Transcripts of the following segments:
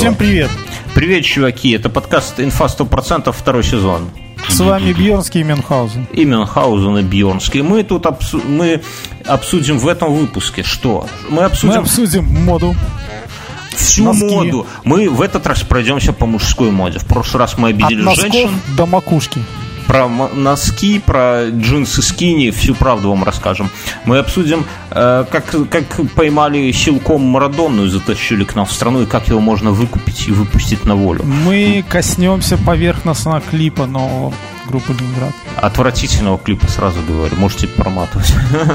Всем привет. Привет, чуваки. Это подкаст «Инфа 100%» второй сезон. С вами Бьернский и Мюнхгаузен. И Мюнхгаузен, и Бьернский. Мы тут обсу- мы обсудим в этом выпуске что? Мы обсудим... Мы обсудим моду. Всю носки. моду. Мы в этот раз пройдемся по мужской моде. В прошлый раз мы От обидели носков женщин. до макушки. Про носки, про джинсы скини, всю правду вам расскажем. Мы обсудим, э, как, как поймали силком Марадонну и затащили к нам в страну, и как его можно выкупить и выпустить на волю. Мы коснемся поверхностно клипа нового группы Ленинград. Отвратительного клипа, сразу говорю, можете проматывать.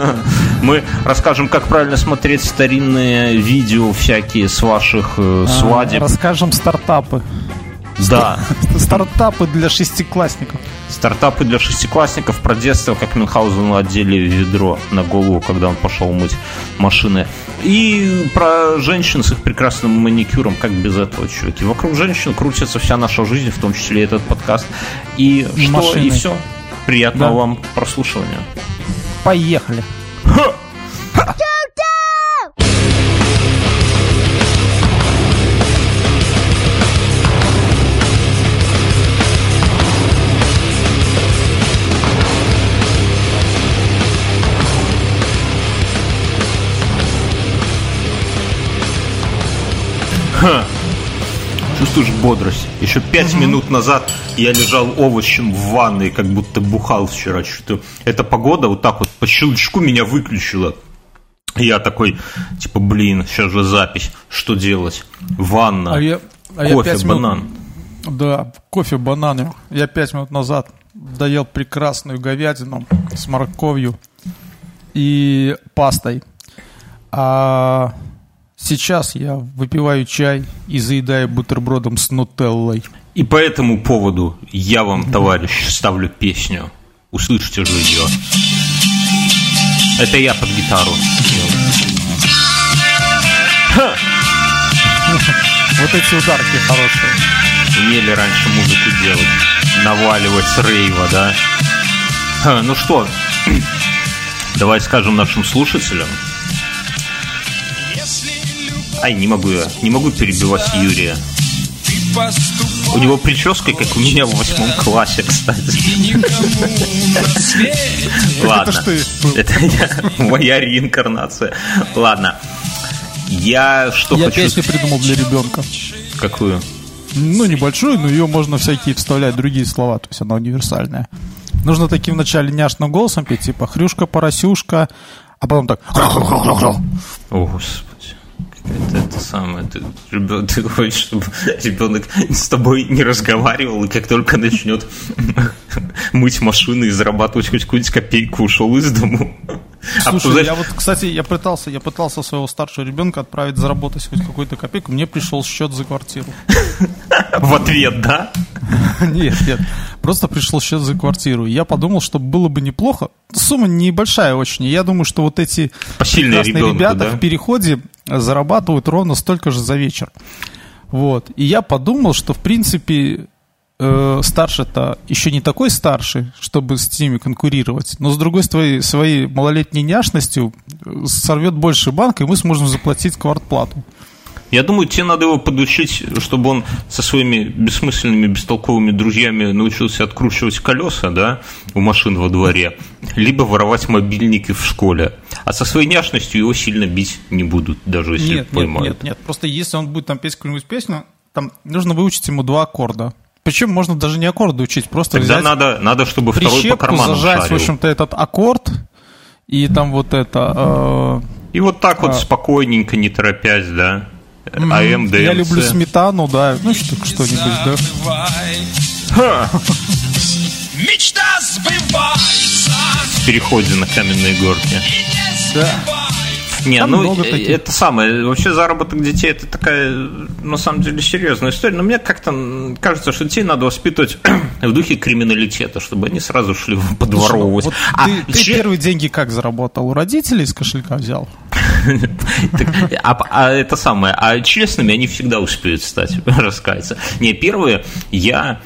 Мы расскажем, как правильно смотреть старинные видео всякие с ваших э, А, свадеб. Расскажем стартапы. Да, Стартапы для шестиклассников. стартапы для шестиклассников про детство, как Мюнхгаузену одели ведро на голову, когда он пошел мыть машины. И про женщин с их прекрасным маникюром, как без этого, чуваки. Вокруг женщин крутится вся наша жизнь, в том числе и этот подкаст. И что, Машины. и все. Приятного Да. вам прослушивания. Поехали. Чувствуешь бодрость. Еще пять минут назад я лежал овощем в ванной, как будто бухал вчера. Что-то эта погода вот так вот по щелчку меня выключила. И я такой, типа, блин, сейчас же запись. Что делать? Ванна, А я, а я кофе, минут- банан. Да, кофе, бананы. Я пять минут назад доел прекрасную говядину с морковью и пастой. А сейчас я выпиваю чай и заедаю бутербродом с нутеллой. И по этому поводу я вам, товарищ, ставлю песню. Услышите же ее. Это я под гитару. Вот эти ударки хорошие. Умели раньше музыку делать. Наваливать с рейва, да? Ха, Ну что, давай скажем нашим слушателям. Ай, не могу я, не могу перебивать Юрия. У него прическа, как у меня в восьмом классе, кстати. Ладно. Это я- моя реинкарнация. Ладно. Я что Я хочу... песню придумал для ребенка. Какую? Ну, небольшую, но ее можно всякие вставлять другие слова, то есть она универсальная. Нужно таким вначале няшным голосом петь, типа хрюшка, поросюшка, а потом так... О. Это, это самое. Ты, ты хочешь, чтобы ребенок с тобой не разговаривал, и как только начнет мыть машины и зарабатывать хоть какую-нибудь копейку, ушел из дому. А Слушай, знаешь, я вот, кстати, я пытался, я пытался своего старшего ребенка отправить заработать хоть какую-то копейку, мне пришел счет за квартиру. в ответ, да? Нет, нет, просто пришел счет за квартиру. Я подумал, что было бы неплохо. Сумма небольшая очень. Я думаю, что вот эти прекрасные ребенку, ребята да? в переходе зарабатывают ровно столько же за вечер. Вот. И я подумал, что в принципе э, старший-то еще не такой старший, чтобы с ними конкурировать, но с другой стороны, своей малолетней няшностью э, сорвет больше банк, и мы сможем заплатить квартплату. Я думаю, тебе надо его подучить, чтобы он со своими бессмысленными, бестолковыми друзьями научился откручивать колеса, да, у машин во дворе, либо воровать мобильники в школе. А со своей няшностью его сильно бить не будут, даже если Нет, нет, поймают. нет, нет. Просто если он будет там петь какую-нибудь песню, там нужно выучить ему два аккорда. Причем можно даже не аккорды учить, просто Тогда взять надо, надо, чтобы второй по карману зажать, шарил. в общем-то, этот аккорд, и там вот это... И вот так вот А. спокойненько, не торопясь, да. э, АМ, ДМЦ. я люблю сметану, да, ну что- что-нибудь, да. Ха! Мечта сбывается. В переходе на каменные горки. Да. Не, Там ну э, это самое. Вообще заработок детей это такая, на самом деле, серьезная история. Но мне как-то кажется, что детей надо воспитывать в духе криминалитета, чтобы они сразу шли в подворовывать. Вот А ты, ты че- первые деньги как заработал? У родителей из кошелька взял? А, а это самое, а честными они всегда успеют стать, раскаяться. Не, первые я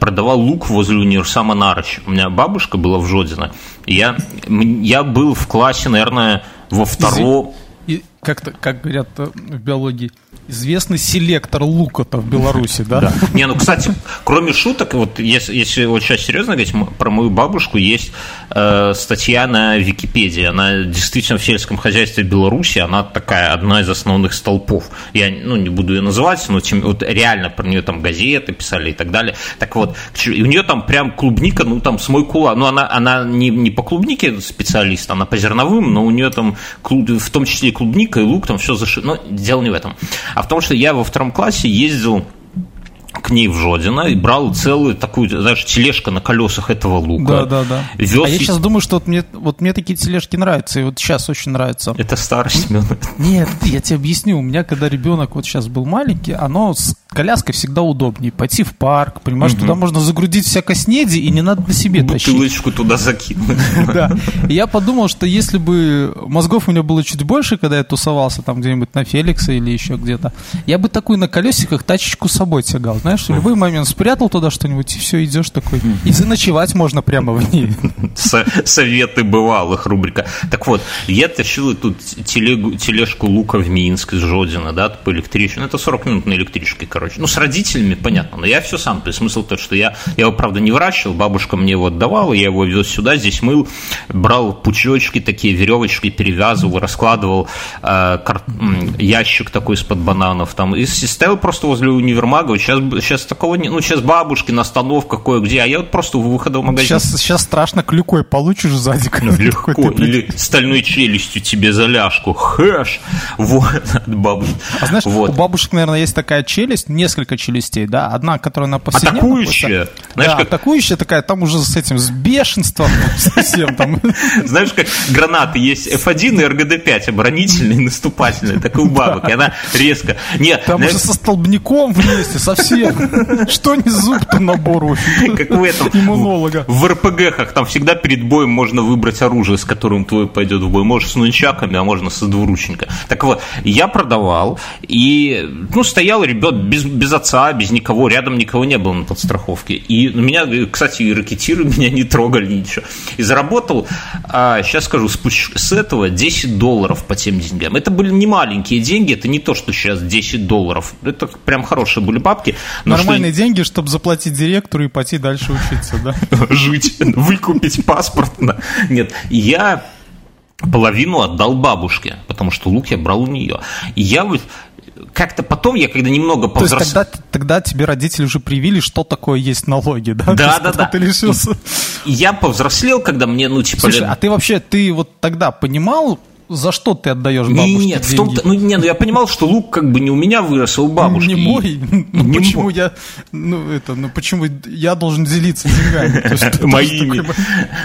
продавал лук возле универсама Нарыч. У меня бабушка была в Жодино. Я, я был в классе, наверное, во втором... Как-то, как говорят э, в биологии, известный селектор лука-то в Беларуси, да? Да. Не, ну, кстати, кроме шуток, вот если, если вот сейчас серьезно говорить, про мою бабушку есть э, статья на Википедии. Она действительно в сельском хозяйстве Беларуси, она такая одна из основных столпов. Я ну, не буду ее называть, но тем, вот реально про нее там газеты писали и так далее. Так вот, у нее там прям клубника, ну там с мой кулак. Ну, она, она не, не по клубнике специалист, она по зерновым, но у нее там в том числе и клубника, и лук, там все зашито. Но дело не в этом. А в том, что я во втором классе ездил к ней в Жодино и брал целую такую, знаешь, тележка на колесах этого лука. Да, да, да. Вез а я сейчас думаю, что вот мне, вот мне такие тележки нравятся, и вот сейчас очень нравится. Это старость, Семен. Нет, я тебе объясню. У меня, когда ребенок вот сейчас был маленький, оно с коляской всегда удобнее. Пойти в парк, понимаешь, туда можно загрузить всякой снеди, и не надо на себе тащить. Бутылочку туда закинуть. Да. Я подумал, что если бы мозгов у меня было чуть больше, когда я тусовался там где-нибудь на Феликса или еще где-то, я бы такую на колесиках тачечку с собой тягал. Знаешь, в любой момент спрятал туда что-нибудь, и все, идешь такой. И заночевать можно прямо в ней. Со- Советы бывалых рубрика. Так вот, я тащил эту телегу, тележку лука в Минск из Жодина, да, по электричке. Ну, это 40 минут на электричке, короче. Ну, с родителями, понятно, но я все сам. То есть смысл тот, что я, я его, правда, не выращивал, бабушка мне его отдавала, я его вез сюда, здесь мыл, брал пучочки такие, веревочки, перевязывал, раскладывал э, кар- ящик такой из-под бананов там, и с- ставил просто возле универмага. Вот Сейчас, сейчас такого не... Ну, сейчас бабушки на остановках кое-где, а я вот просто у выхода в магазин Сейчас, сейчас страшно клюкой получишь сзади. когда Легко. такой ты Или стальной челюстью тебе за ляжку. Хэш. Вот, от бабушки. А знаешь, вот. у бабушек, наверное, есть такая челюсть, несколько челюстей, да? Одна, которая на повседневном... Атакующая. просто- Знаешь, да, как- атакующая такая, там уже с этим, с бешенством совсем там. Знаешь, как гранаты есть F1 и РГД-5, оборонительные, наступательные, так и у бабок. И она резко... Нет, Там уже со столбняком вместе, совсем. Что не зуб, то набор, в общем. как в этом... Иммунолога. В РПГхах там всегда перед боем можно выбрать оружие, с которым твой пойдет в бой. Можешь с нунчаками, а можно со двуручника. Так вот, я продавал, и, ну, стоял ребят без, без отца, без никого, рядом никого не было на подстраховке. И у меня, кстати, и ракетиры меня не трогали ничего. И заработал, а, сейчас скажу, с, пуч- с этого 10 долларов по тем деньгам. Это были не маленькие деньги, это не то, что сейчас 10 долларов. Это прям хорошие были бабки. но что- Нормальные деньги, чтобы заплатить директору и пойти дальше учиться, да? жить, выкупить паспорт. Нет, я половину отдал бабушке, потому что лук я брал у нее. И я вот как-то потом, я когда немного То есть повзрослел... тогда, тогда тебе родители уже привили, что такое есть налоги, да? Да, да, да. Ты лишился. Я повзрослел, когда мне, ну, типа... Слушай, лет- а ты вообще, ты вот тогда понимал, за что ты отдаешь бабушке Нет, в деньги? том-то, ну не, ну я понимал, что лук как бы не у меня вырос, а у бабушки. Не И- мой. Ну Не почему мой. я, ну это, ну почему я должен делиться деньгами? Моими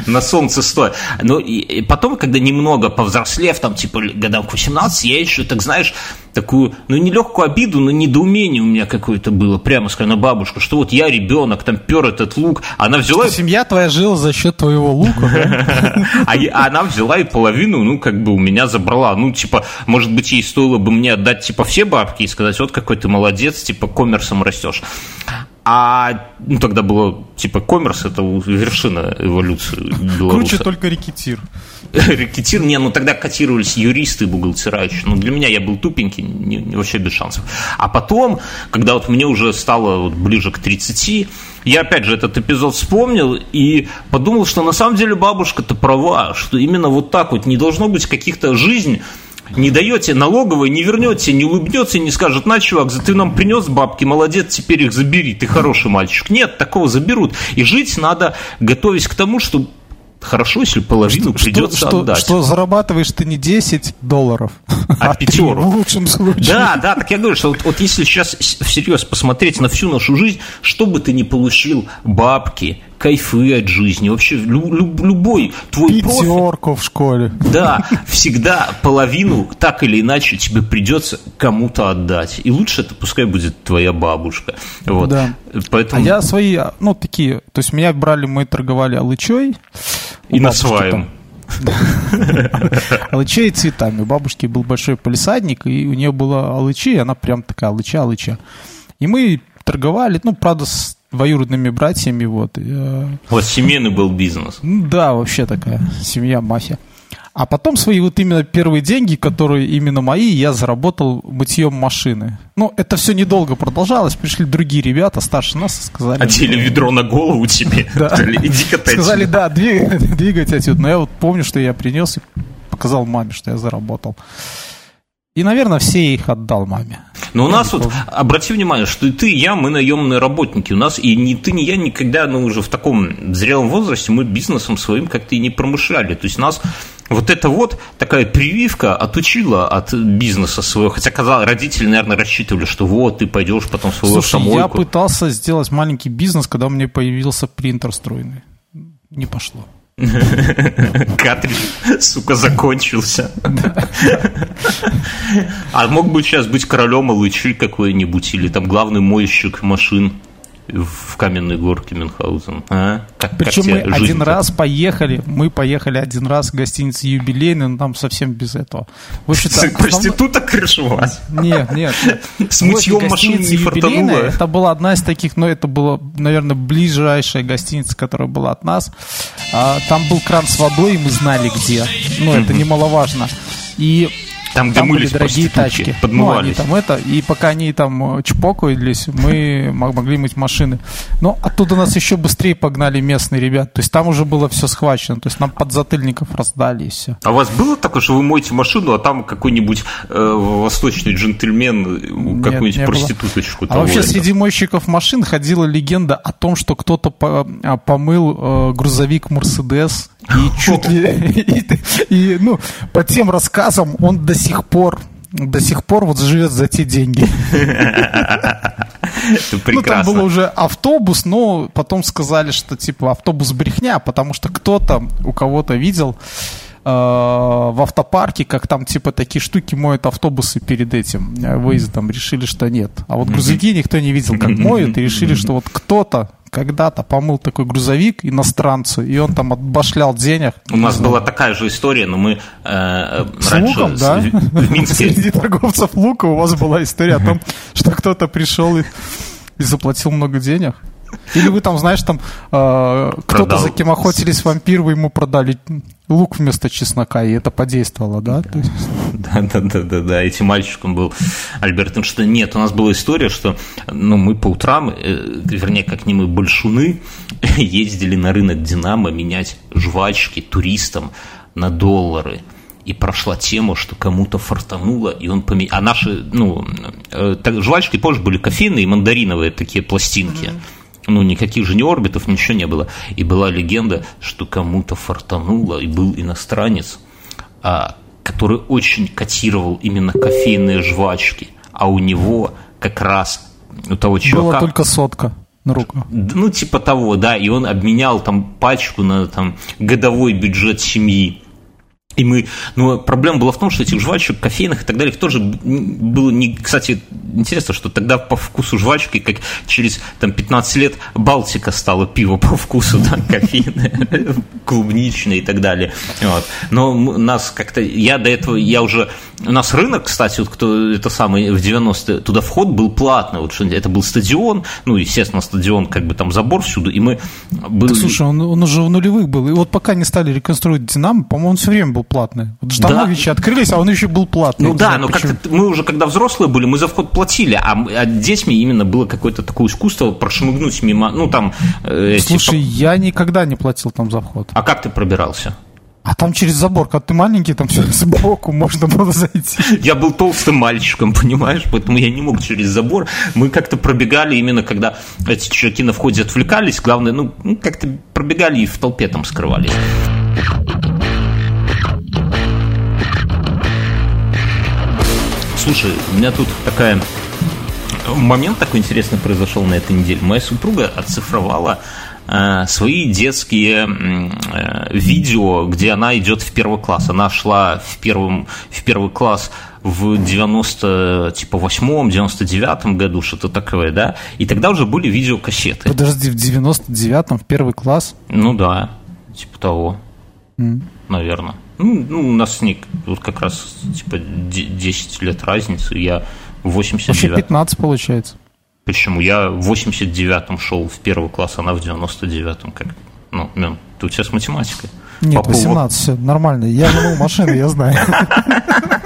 на солнце стоя. Ну, и, и потом, когда немного повзрослев, там, типа, годам к 18, я еще, так знаешь, такую, ну, не легкую обиду, но недоумение у меня какое-то было, прямо скажем, на бабушку, что вот я ребенок, там, пер этот лук, она взяла... и- Семья твоя жила за счет твоего лука? А а она взяла и половину, ну, как бы у меня забрала. Ну, типа, может быть, ей стоило бы мне отдать, типа, все бабки и сказать, вот какой ты молодец, типа, коммерсом растешь. А, ну, тогда было, типа, коммерс, это вершина эволюции белоруса. Круче только рекетир. Рекетир, не, ну тогда котировались юристы, бухгалтера еще. Ну, для меня я был тупенький, не- не- вообще без шансов. А потом, когда вот мне уже стало вот ближе к 30, я опять же этот эпизод вспомнил и подумал, что на самом деле бабушка-то права, что именно вот так вот не должно быть каких-то жизнь не даете налоговой, не вернете, не улыбнется, не скажет, на, чувак, за ты нам принес бабки, молодец, теперь их забери, ты хороший мальчик. Нет, такого заберут. И жить надо, готовясь к тому, что хорошо, если половину придется что, отдать. что зарабатываешь ты не 10 долларов, А три пятерок. в лучшем случае. Да, да, так я говорю, что вот, вот если сейчас всерьез посмотреть на всю нашу жизнь, что бы ты ни получил, бабки, кайфы от жизни, вообще лю- лю- любой твой Пятерку в школе. да, всегда половину так или иначе тебе придется кому-то отдать. И лучше это пускай будет твоя бабушка. Вот. Да. Поэтому А я свои, ну, такие, то есть меня брали, мы торговали алычой. У и на. Алычей и цветами. У бабушки был большой полисадник, и у нее была алычи, и она прям такая алыча, алыча. И мы торговали, ну, правда, с двоюродными братьями, вот. и, э, Вот семейный был бизнес. да, вообще такая семья, мафия. А потом свои вот именно первые деньги, которые именно мои, я заработал мытьем машины. Ну, это все недолго продолжалось. Пришли другие ребята, старше нас, и сказали... Одели ведро на голову тебе. Да. Сказали, Иди-ка ты Сказали, отсюда». да, двигайте отсюда. Но я вот помню, что я принес и показал маме, что я заработал. И, наверное, все их отдал маме. Но у нас вот, обрати внимание, что и ты, и я, мы наемные работники. У нас и ни ты, ни я никогда, ну, уже в таком зрелом возрасте мы бизнесом своим как-то и не промышляли. То есть нас вот эта вот такая прививка отучила от бизнеса своего. Хотя, казалось, родители, наверное, рассчитывали, что вот, ты пойдешь потом свою Слушай, я автомойку. пытался сделать маленький бизнес, когда у меня появился принтер струйный. Не пошло. Картридж, сука, закончился. А мог бы сейчас быть королем Алычи какой-нибудь, или там главный мойщик машин в каменной горке Мюнхгаузен. А? Как, как Причем тебе мы один жизнь-то? раз поехали, мы поехали один раз в гостиницу юбилейный, но там совсем без этого. В общем-то, Ты проституток крышевать? Нет, нет. нет. С мытьем машин не фартануло? юбилейная, Это была одна из таких, но это была, наверное, ближайшая гостиница, которая была от нас. А, Там был кран с водой, и мы знали где. Ну, это немаловажно. И Там, где там были мылись дорогие проститутки, тачки. Ну, они подмывались. там это, и пока они там э, чпокались, мы мо- могли мыть машины. Но оттуда нас еще быстрее погнали местные ребята. То есть там уже было все схвачено. То есть нам подзатыльников раздали и все. А у вас было такое, что вы моете машину, а там какой-нибудь э, восточный джентльмен э, какую-нибудь проституточку А вообще это? среди мойщиков машин ходила легенда о том, что кто-то по- а, помыл э, грузовик Мерседес и чуть ли и, ну по тем рассказам он до сих пор до сих пор вот живет за те деньги. Ну, там был уже автобус, но потом сказали, что типа автобус брехня, потому что кто-то у кого-то видел в автопарке, как там типа такие штуки моют автобусы перед этим э, выездом. Решили, что нет. А вот грузовики никто не видел, как моют, и решили, что вот кто-то когда-то помыл такой грузовик иностранцу, и он там отбашлял денег. У нас была такая же история, но мы э, С раньше луком, да? в Минске Среди торговцев лука у вас была история о том, что кто-то пришел и, и заплатил много денег. Или вы там, знаешь, там э, кто-то, за кем охотились вампир, вы ему продали лук вместо чеснока, и это подействовало, да? Да, да, да, да, да. Этим мальчиком был Альберт Эйнштейн. Нет, у нас была история, что ну, мы по утрам, э, вернее, как не мы, большуны, ездили на рынок Динамо менять жвачки туристам на доллары. И прошла тема, что кому-то фартануло, и он поменял. А наши, ну, э, так, жвачки позже были кофейные и мандариновые такие пластинки. Ну, никаких же ни орбитов, ничего не было. И была легенда, что кому-то фартануло, и был иностранец, а, который очень котировал именно кофейные жвачки, а у него как раз у того Была чувака... только сотка на руку. Ну, типа того, да, и он обменял там пачку на там годовой бюджет семьи. И мы, ну, проблема была в том, что этих жвачек, кофейных и так далее, их тоже было не, кстати, интересно, что тогда по вкусу жвачки, как через там 15 лет Балтика стала пиво по вкусу, да, кофейное, клубничное и так далее. Вот. Но нас как-то, я до этого, я уже, у нас рынок, кстати, вот кто это самый в 90-е, туда вход был платный, вот что это был стадион, ну, естественно, стадион, как бы там забор всюду, и мы были... Так, слушай, он, он уже в нулевых был. И вот пока не стали реконструировать Динамо, по-моему, он все время был платный. Вот Ждановичи открылись, а он еще был платный. Ну да, знаю, но почему. как-то мы уже когда взрослые были, мы за вход платили, а, а детьми именно было какое-то такое искусство прошмыгнуть мимо, ну там... э, Слушай, я никогда не платил там за вход. А как ты пробирался? А там через забор, когда ты маленький, там все сбоку можно было зайти. Я был толстым мальчиком, понимаешь, поэтому я не мог через забор. Мы как-то пробегали именно, когда эти чуваки на входе отвлекались, главное, ну, ну, как-то пробегали и в толпе там скрывались. Слушай, у меня тут такая момент такой интересный произошел на этой неделе. Моя супруга оцифровала э, свои детские э, видео, где она идет в первый класс. Она шла в, первом, в первый класс в 90, типа, восьмом, 99 году, что-то такое, да? И тогда уже были видеокассеты. Подожди, в 99-м, в первый класс? Ну да, типа того, М. наверное. Ну, ну, у нас с ней вот как раз, типа, де- 10 лет разницы, я в Вообще 89 15 получается. Почему? Я в 89-м шел в первый класс, она в 99-м. Как? Ну, Мен, ты у тебя с математикой. Нет, 18, все нормально. Я мыл машину, я знаю.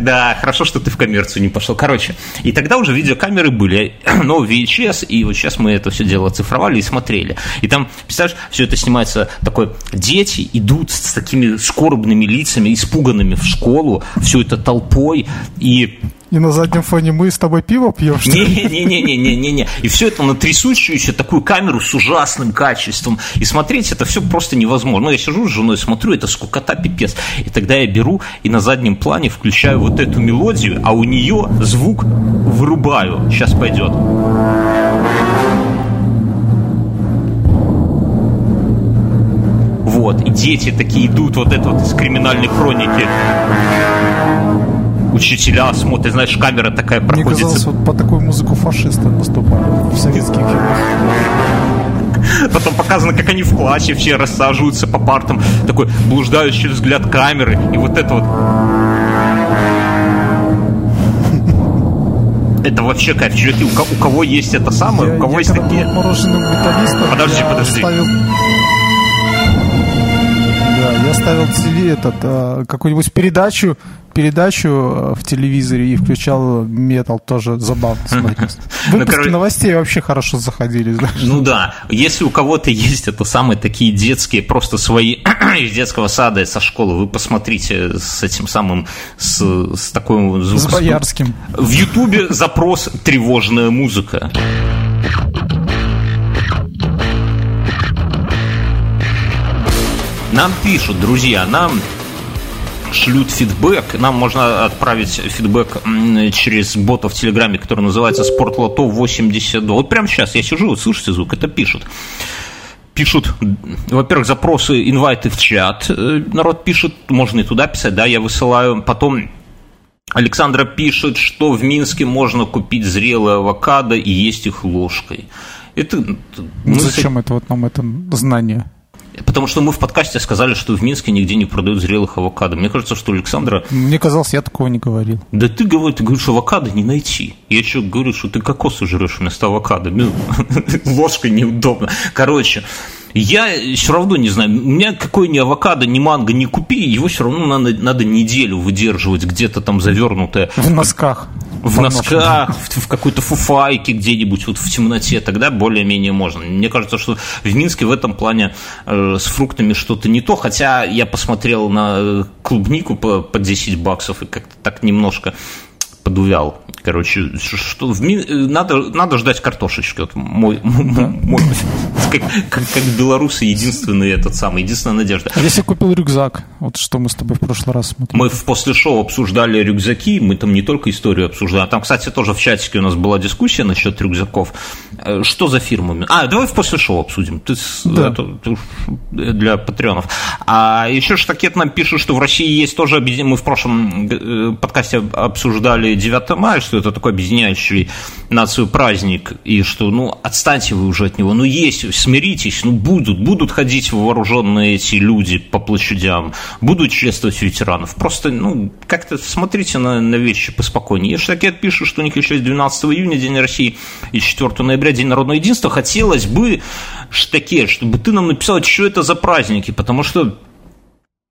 Да, хорошо, что ты в коммерцию не пошел. Короче, и тогда уже видеокамеры были, но VHS, и вот сейчас мы это все дело оцифровали и смотрели. И там, представляешь, все это снимается такой, дети идут с такими скорбными лицами, испуганными в школу, все это толпой, и и на заднем фоне мы с тобой пиво пьем, что ли? Не-не-не-не-не-не. И все это на трясущуюся такую камеру с ужасным качеством. И смотреть это все просто невозможно. Ну, я сижу с женой, смотрю, это скукота пипец. И тогда я беру и на заднем плане включаю вот эту мелодию, а у нее звук вырубаю. Сейчас пойдет. Вот, и дети такие идут, вот это вот из криминальной хроники учителя смотрят, знаешь, камера такая проходит. Мне казалось, вот по такую музыку фашисты наступали в советских фильмах. Потом показано, как они в классе все рассаживаются по партам, такой блуждающий взгляд камеры, и вот это вот... Это вообще кайф, чуваки, у, у кого есть это самое, я, у кого я есть такие... Подожди, подожди. Ставил я ставил ТВ этот, а, какую-нибудь передачу, передачу а, в телевизоре и включал метал, тоже забавно смотреть. Ну, Выпуски новостей вообще хорошо заходили. Знаешь. Ну да, если у кого-то есть это самые такие детские, просто свои из детского сада со школы, вы посмотрите с этим самым, с, с такой звуком. С Боярским. В Ютубе запрос «тревожная музыка». Нам пишут, друзья, нам шлют фидбэк. Нам можно отправить фидбэк через бота в Телеграме, который называется Спортлото 82. Вот прямо сейчас я сижу, вот слышите звук, это пишут. Пишут, во-первых, запросы, инвайты в чат. Э, народ пишет, можно и туда писать, да, я высылаю. Потом Александра пишет, что в Минске можно купить зрелые авокадо и есть их ложкой. Это, мы Зачем с... это вот нам это знание? Потому что мы в подкасте сказали, что в Минске нигде не продают зрелых авокадо. Мне кажется, что Александра... Мне казалось, я такого не говорил. Да ты, говоришь, ты говоришь, авокадо не найти. Я что говорю, что ты кокосы жрешь вместо авокадо. Ну, ложкой неудобно. Короче, я все равно не знаю, у меня какой ни авокадо, ни манго не купи, его все равно надо, надо неделю выдерживать где-то там завернутое. В носках. В носках, в, в какой-то фуфайке где-нибудь вот в темноте, тогда более-менее можно. Мне кажется, что в Минске в этом плане э, с фруктами что-то не то, хотя я посмотрел на клубнику по, по 10 баксов и как-то так немножко подувял. Короче, что в ми... надо, надо ждать картошечки. Вот мой, мой, как, как, как белорусы единственный этот самый, единственная надежда. А если купил рюкзак, вот что мы с тобой в прошлый раз смотрели. Мы в после шоу обсуждали рюкзаки, мы там не только историю обсуждали, а там, кстати, тоже в чатике у нас была дискуссия насчет рюкзаков. Э, что за фирмами? А, давай в после шоу обсудим. Ты, да. это, ты для патреонов. А еще Штакет нам пишет, что в России есть тоже мы в прошлом э, подкасте обсуждали 9 мая, что это такой объединяющий нацию праздник, и что, ну, отстаньте вы уже от него, ну, есть, смиритесь, ну, будут, будут ходить вооруженные эти люди по площадям, будут чествовать ветеранов, просто, ну, как-то смотрите на, на вещи поспокойнее. Я Штакет пишет, что у них еще 12 июня День России и 4 ноября День народного единства, хотелось бы, Штакет, чтобы ты нам написал, что это за праздники, потому что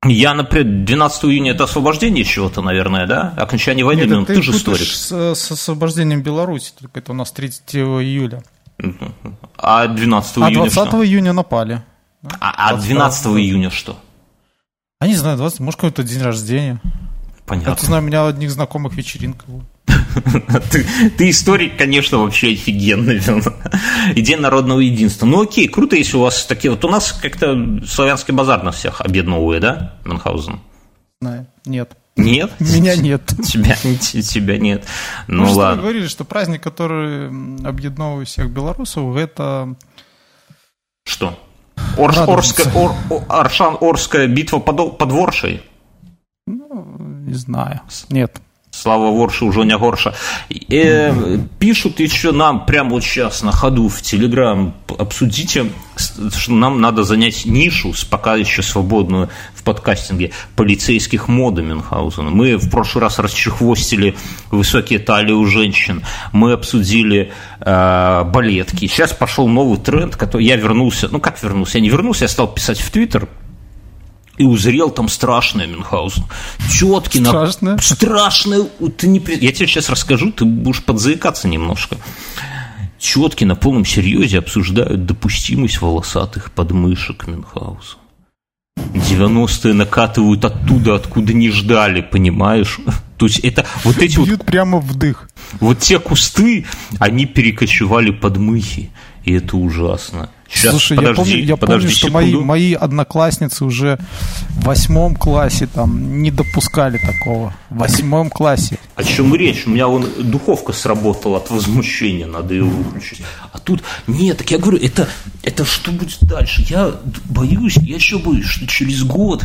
я, например, 12 июня это освобождение чего-то, наверное, да? Окончание войны, Нет, ну, ты, ты же историк. С, с освобождением Беларуси, только это у нас 3 июля. А 12 а июня 20 что? июня напали. А, а 12 июня что? А не знаю, 20, может, какой-то день рождения. Понятно. Я знаю, у меня одних знакомых вечеринка была. Ты, ты историк, конечно, вообще офигенный. Идея народного единства. Ну окей, круто, если у вас такие... Вот у нас как-то славянский базар на всех объединовывает, да, Мюнхгаузен? Знаю. Нет. Нет? Меня нет. Тебя, тебя нет. Ну, ну ладно. Вы говорили, что праздник, который объединовывает всех белорусов, это... Что? Орш, Орская, Ор, Аршан, Орская битва под, под Воршей? Ну, не знаю. Нет. Слава Ворша уже не горша. Э, пишут еще нам прямо вот сейчас на ходу в Телеграм, обсудите, что нам надо занять нишу, пока еще свободную в подкастинге, полицейских мода Мюнхгаузена. Мы в прошлый раз расчехвостили высокие талии у женщин, мы обсудили э, балетки. Сейчас пошел новый тренд, который я вернулся, ну как вернулся, я не вернулся, я стал писать в Твиттер, и узрел там страшное Мюнхгаузен. Четкий на... Страшное? Страшное. Ты не... Я тебе сейчас расскажу, ты будешь подзаикаться немножко. Четки на полном серьезе обсуждают допустимость волосатых подмышек Мюнхгаузена. 90-е накатывают оттуда, откуда не ждали, понимаешь? То есть это вот эти вот, Бьют прямо в дых. вот те кусты, они перекочевали под мыхи, и это ужасно. Сейчас, Слушай, подожди, я помню, я подожди помню что мои, секунду. мои одноклассницы уже в восьмом классе там не допускали такого. В восьмом классе. О чем речь? У меня вон духовка сработала от возмущения, надо ее выключить. А тут, нет, так я говорю, это, это что будет дальше? Я боюсь, я еще боюсь, что через год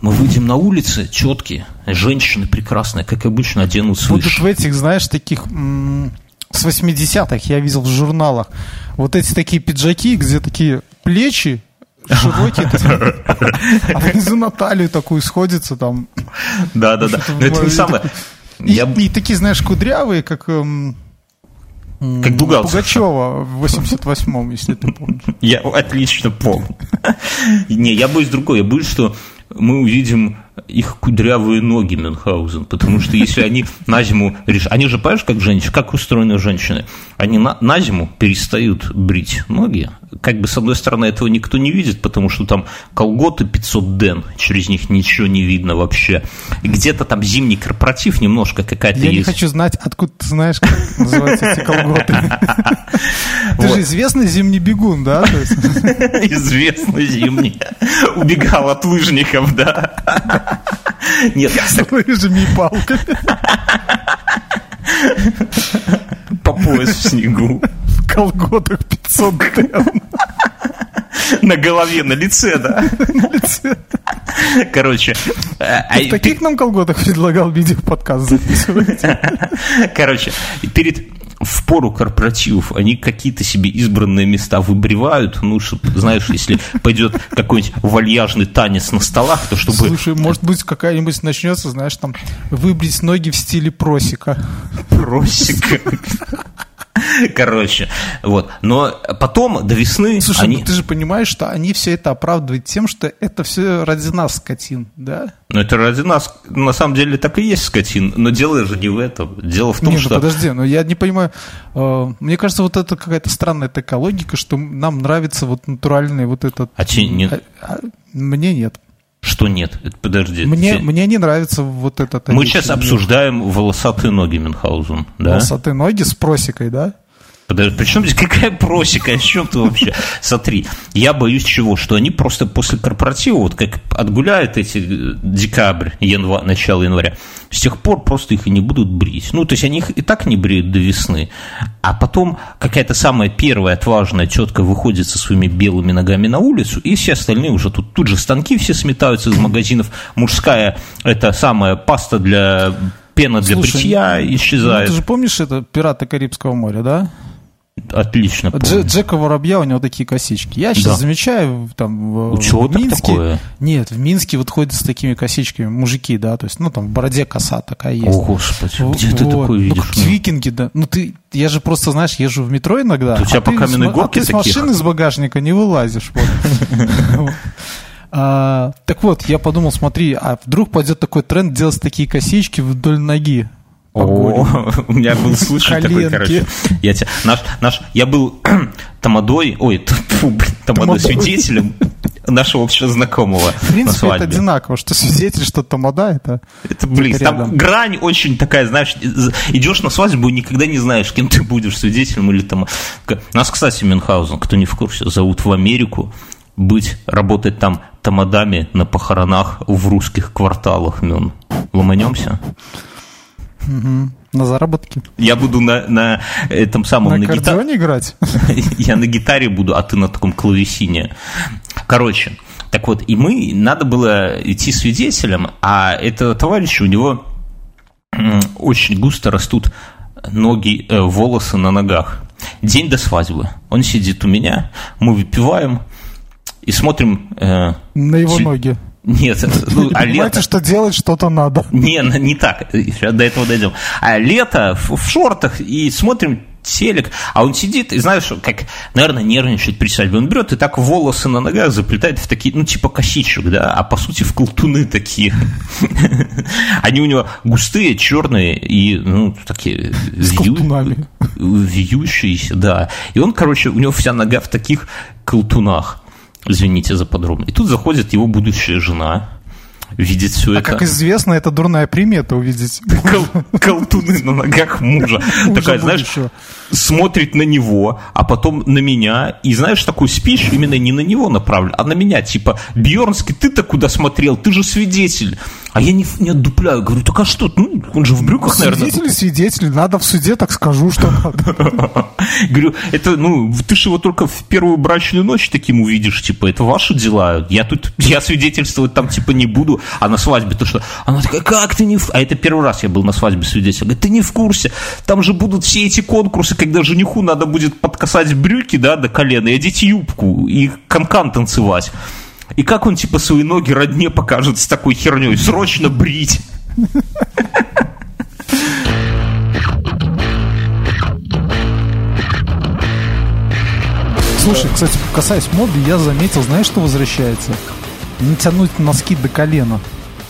мы выйдем на улицы четкие, женщины прекрасные, как обычно, оденут свои Будут в этих, знаешь, таких м, с 80-х я видел в журналах. Вот эти такие пиджаки, где такие плечи широкие, а внизу на талию такую сходится там. Да-да-да, но это не самое. И, такие, знаешь, кудрявые, как эм, Как Дугалцев. Пугачева в 88-м, если ты помнишь. Я отлично помню. Не, я боюсь другой. Я боюсь, что мы увидим их кудрявые ноги Мюнхгаузен, потому что если они на зиму решат... Они же, понимаешь, как женщины, как устроены женщины? Они на, на зиму перестают брить ноги. Как бы, с одной стороны, этого никто не видит, потому что там колготы 500 ден, через них ничего не видно вообще. Где-то там зимний корпоратив немножко какая-то Я не есть. хочу знать, откуда ты знаешь, как называются эти колготы. Ты же известный зимний бегун, да? Известный зимний. Убегал от лыжников, да. Нет, С лыжами и палками. по пояс в снегу. Колготах 500 ден. На голове, на лице, да. Короче, э, а В таких нам колготах предлагал видео-подкаст записывать. Короче, перед в пору корпоративов они какие-то себе избранные места выбривают, ну, чтоб, знаешь, если пойдет какой-нибудь вальяжный танец на столах, то чтобы... Слушай, может быть, какая-нибудь начнется, знаешь, там, выбрить ноги в стиле просека. Просека. Короче, вот. Но потом до весны Слушай, они... ну ты же понимаешь, что они все это оправдывают тем, что это все ради нас, скотин, да? Ну, это ради нас, на самом деле, так и есть скотин, но дело же не в этом. Дело в том, Не, ну что... подожди, но я не понимаю. э, мне кажется, вот это какая-то странная такая логика, что нам нравится вот натуральный вот этот... А тебе не- А- а мне нет. Что нет? Это Подожди. Мне, Те- мне не нравится вот этот... Мы сейчас обсуждаем волосатые ноги Мюнхгаузен, да? Волосатые ноги с просекой, да? Подожди, причем здесь какая просека, о чем ты вообще? Смотри, я боюсь чего? Что они просто после корпоратива, вот как отгуляют эти э, декабрь, январь, начало января, с тех пор просто их и не будут брить. Ну, то есть они их и так не бреют до весны. А потом какая-то самая первая отважная тетка выходит со своими белыми ногами на улицу, и все остальные уже тут, тут же станки все сметаются из магазинов. Мужская, это самая паста для пена для Слушай, бритья Ну, исчезает. ты же помнишь это «Пираты Карибского моря», да? Отлично. Дж-. Джека Воробья, у него такие косички. Я сейчас Да. замечаю в- там в, У чего в Минске. такое? Нет, в Минске вот ходят с такими косичками мужики, да, то есть, ну, там в бороде коса такая есть. О, Господи, В- где ты вот. такое Ну, видишь? как викинги, да. Ну, ты, я же просто, знаешь, езжу в метро иногда. У тебя а по ты каменной с горке а ты с таких? машины с багажника не вылазишь. вот. А, Так вот, я подумал, смотри, а вдруг пойдет такой тренд делать такие косички вдоль ноги? О, у меня был случай такой, короче. Я тебя, наш, наш, я был тамадой, ой, фу, блин, тамадой, свидетелем нашего общего знакомого В принципе, это одинаково, что свидетель, что тамада, это... Это близко. Там грань очень такая, знаешь, идешь на свадьбу и никогда не знаешь, кем ты будешь, свидетелем или там. Нас, кстати, Мюнхгаузен, кто не в курсе, зовут в Америку быть, работать там тамадами на похоронах в русских кварталах, Мюн. Ломанемся? На заработки. Я буду на, на этом самом На на, гитаре. играть? Я на гитаре буду, а ты на таком клавесине. Короче, так вот, и мы, надо было идти свидетелем, а этого товарища, у него очень густо растут ноги, э, волосы на ногах. День до свадьбы. Он сидит у меня, мы выпиваем и смотрим... э, На его Сви- ноги. Нет, ну, а лето... что делать что-то надо. Не, не так. Сейчас до этого дойдем. А лето в, в шортах и смотрим телек, а он сидит, и знаешь, как, наверное, нервничает при свадьбе. Он берет и так волосы на ногах заплетает в такие, ну, типа косичек, да, а по сути в колтуны такие. Они у него густые, черные и, ну, такие... С колтунами. Вьющиеся, да. И он, короче, у него вся нога в таких колтунах. Извините за подробно. И тут заходит его будущая жена, видит все А это. как известно, это дурная примета увидеть. Кол- колтуны на ногах мужа. Такая, знаешь. Смотрит на него, а потом на меня. И знаешь, такой спич именно не на него направлен, а на меня. Типа, Бьернский, ты-то куда смотрел? Ты же свидетель. А я не, не отдупляю. Говорю, так а что? Ну, он же в брюках, наверное. Свидетели, свидетели, надо в суде, так скажу, что надо. Говорю, это, ну, ты же его только в первую брачную ночь таким увидишь, типа, это ваши дела. Я тут, я свидетельствовать там, типа, не буду, а на свадьбе то что? Она такая, как ты не. А это первый раз я был на свадьбе свидетелем. Говорит, ты не в курсе. Там же будут все эти конкурсы, когда жениху надо будет подкасать брюки, да, до колена, и одеть юбку, и канкан танцевать. И как он, типа, свои ноги родне покажет с такой херней? Срочно брить. Слушай, кстати, касаясь моды, я заметил, знаешь, что возвращается? Не тянуть носки до колена.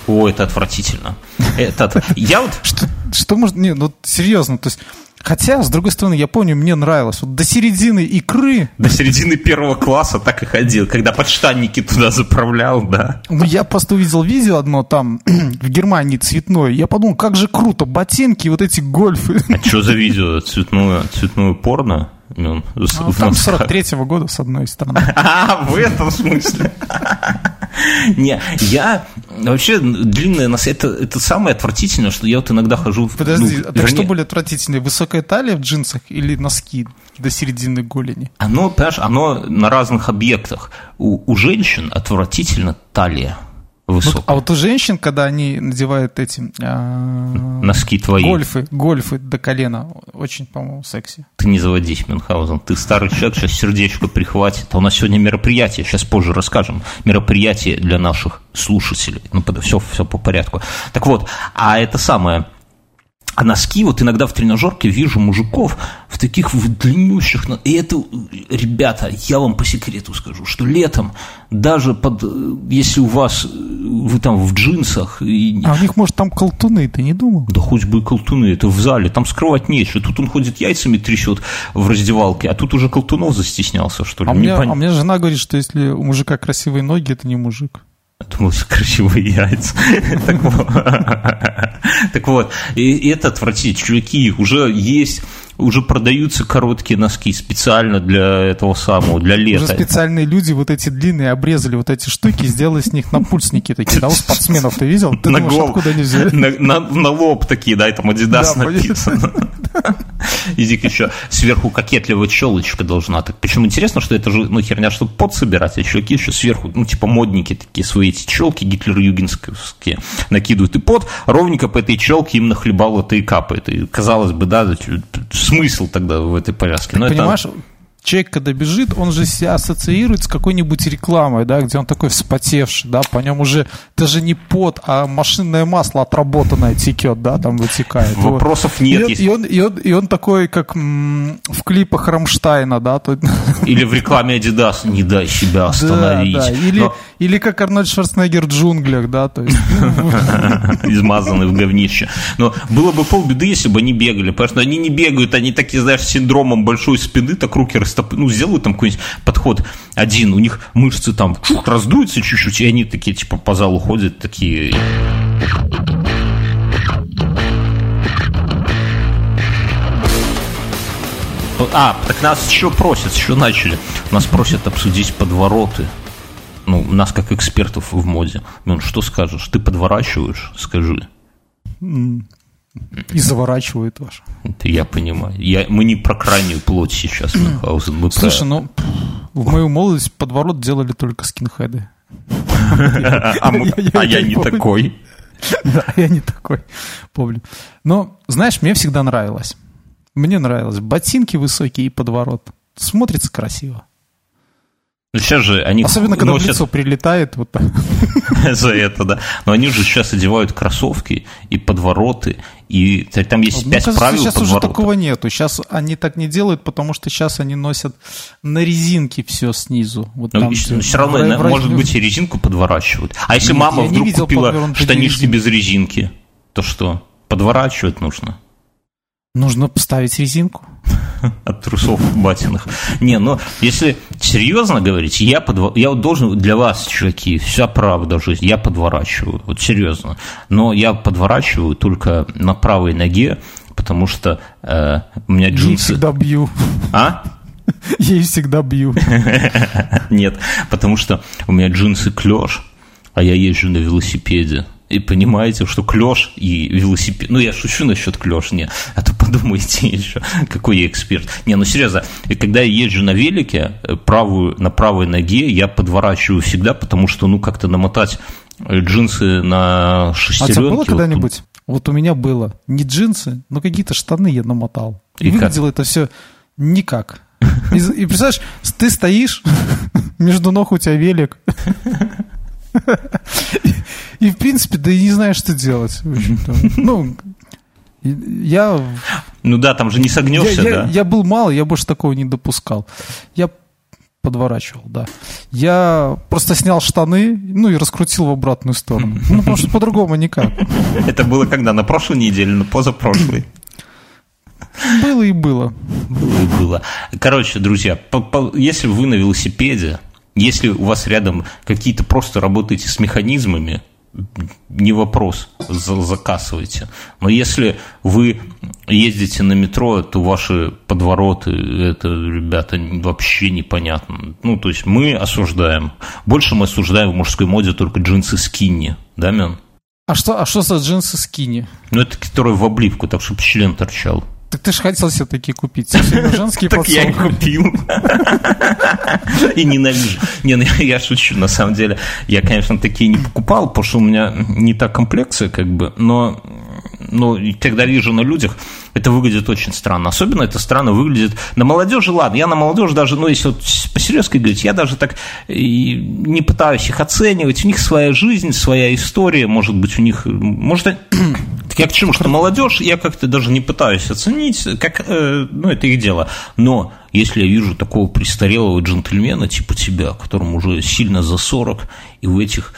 О, это отвратительно. Это... Я вот Что, что может... Не, ну серьезно, то есть... Хотя, с другой стороны, я помню, мне нравилось. Вот до середины икры, До середины первого класса так и ходил, когда подштанники туда заправлял, да. ну, я просто увидел видео одно там в Германии цветное. Я подумал, как же круто, ботинки, вот эти гольфы. А что за видео? Цветное, цветное порно? Ну, с- в Там носках. 43-го года, с одной стороны. А, в этом смысле. Не, я вообще длинные носы, это, это самое отвратительное, что я вот иногда хожу... в- Подожди, ну, а так что более отвратительное, высокая талия в джинсах или носки до середины голени? Оно, понимаешь, оно на разных объектах. У, у женщин отвратительно талия высокая. А вот у женщин, когда они надевают эти а, Носки твои. гольфы, гольфы до колена, очень, по-моему, секси. Ты не заводись, Мюнхгаузен. Ты старый человек, сейчас сердечко прихватит. А у нас сегодня мероприятие, сейчас позже расскажем. Мероприятие для наших слушателей. Ну, все, все по порядку. Так вот, а это самое... А носки, вот иногда в тренажерке вижу мужиков в таких в длиннющих... И это, ребята, я вам по секрету скажу, что летом даже под... э, Если у вас... э, Вы там в джинсах и А у них, может, там колтуны, ты не думал? да хоть бы и колтуны, это в зале, там скрывать нечего. Тут он ходит яйцами трясет в раздевалке, а тут уже колтунов застеснялся, что ли. А у, меня, Непон- а у меня жена говорит, что если у мужика красивые ноги, это не мужик. Думал, красивые яйца. Так вот. И это отвратительно. Чуваки, уже есть, уже продаются короткие носки специально для этого самого, для Уже лета. специальные люди вот эти длинные обрезали вот эти штуки, сделали с них напульсники такие, да, у спортсменов ты видел? Ты на думаешь, гол- откуда они взяли? на, на- на лоб такие, да, и там Адидас Да, написано. И здесь еще сверху кокетливая челочка должна. Так, причем интересно, что это же, ну, херня, чтобы пот собирать, а чуваки еще сверху, ну, типа модники такие, свои эти челки гитлер-югенские накидывают. И пот ровненько по этой челке им нахлебал это и капает. И, казалось бы, да, смысл тогда в этой повязке. Но это- Понимаешь, человек, когда бежит, он же себя ассоциирует с какой-нибудь рекламой, да, где он такой вспотевший, да, по нем уже даже не пот, а машинное масло отработанное текет, да, там вытекает. Вопросов И нет. он, если- и, он, и, он, и он такой, как м, в клипах Рамштайна, да, то- Или в рекламе Adidas «Не дай себя остановить». Да, да. Или, Но- или как Арнольд Шварценеггер в джунглях, да, то есть. измазанный в говнище. Но было бы полбеды, если бы они бегали, потому что они не бегают, они такие, знаешь, с синдромом большой спины, так руки растопы, ну, сделают там какой-нибудь подход один, у них мышцы там чух, раздуются чуть-чуть, и они такие, типа, по залу ходят, такие... А, так нас еще просят, еще начали. Нас просят обсудить подвороты. Ну, нас как экспертов в моде. Ну, что скажешь? Ты подворачиваешь? Скажи. И заворачивают ваш. Это я понимаю. Я, мы не про крайнюю плоть сейчас, Мюнхгаузен. Мы про- Слушай, ну, в мою молодость подворот делали только скинхеды. а, я- а я не такой. Да, я не такой, помню. Но, знаешь, мне всегда нравилось. Мне нравилось. Ботинки высокие и подворот. Смотрится красиво. Ну, сейчас же они Особенно, когда в носят лицо прилетает. Вот так. за это, да. Но они же сейчас одевают кроссовки и подвороты, и там есть пять кажется, правил сейчас уже подворота. такого нету. Сейчас они так не делают, потому что сейчас они носят на резинке все снизу. Вот Но там, все, где- равно, в- на- в- может быть, и резинку подворачивают. А если Нет, мама вдруг купила штанишки без резинки, то что? Подворачивать нужно? Нужно поставить резинку. от трусов батиных. Не, ну, если серьезно говорить, я, подво... я вот должен для вас, чуваки, вся правда в жизни, я подворачиваю, вот серьезно. Но я подворачиваю только на правой ноге, потому что э, у меня джинсы... всегда бью. А? Ей всегда бью. Нет, потому что у меня джинсы клеш, а я езжу на велосипеде. И понимаете, что клеш и велосипед... Ну, я шучу насчет клеш, не. А то подумайте еще, какой я эксперт. Не, ну серьезно, когда я езжу на велике, э, правую, на правой ноге я подворачиваю всегда, потому что, ну, как-то намотать э, джинсы на А шестеренки... тебя было вот тут- когда-нибудь? Вот у меня было. Не джинсы, но какие-то штаны я намотал. И, И как? выглядело это все никак. И, и представляешь, ты стоишь, между ног у тебя велик. И, в принципе, да и не знаешь, что делать. Ну, я, Ну да, там же не я, согнешься, я- да? я был мало, я больше такого не допускал. Я подворачивал, да. Я просто снял штаны, ну и раскрутил в обратную сторону. Ну, потому что по-другому никак. Это было когда? На прошлой неделе, на позапрошлой? Было и было. Было и было. Короче, друзья, по- по- если вы на велосипеде, если у вас рядом какие-то просто работаете с механизмами, не вопрос, за- заказывайте. Но если вы ездите на метро, то ваши подвороты, это, ребята, вообще непонятно. Ну, то есть мы осуждаем. Больше мы осуждаем в мужской моде только джинсы скинни, да, Мен? А что, а что за джинсы скини? Ну, это которые в обливку, так, чтобы член торчал. Так ты же хотел себе такие купить. Женские Так я и купил. И ненавижу. Не, ну я шучу, на самом деле. Я, конечно, такие не покупал, потому что у меня не та комплекция, как бы, но но когда вижу на людях, это выглядит очень странно. Особенно это странно выглядит на молодежи, ладно, я на молодежи даже, ну, если вот по-серьезки говорить, я даже так и не пытаюсь их оценивать. У них своя жизнь, своя история, может быть, у них, может, так я к чему, что молодежь, я как-то даже не пытаюсь оценить, как, э, ну, это их дело. Но если я вижу такого престарелого джентльмена, типа тебя, которому уже сильно за 40, и в этих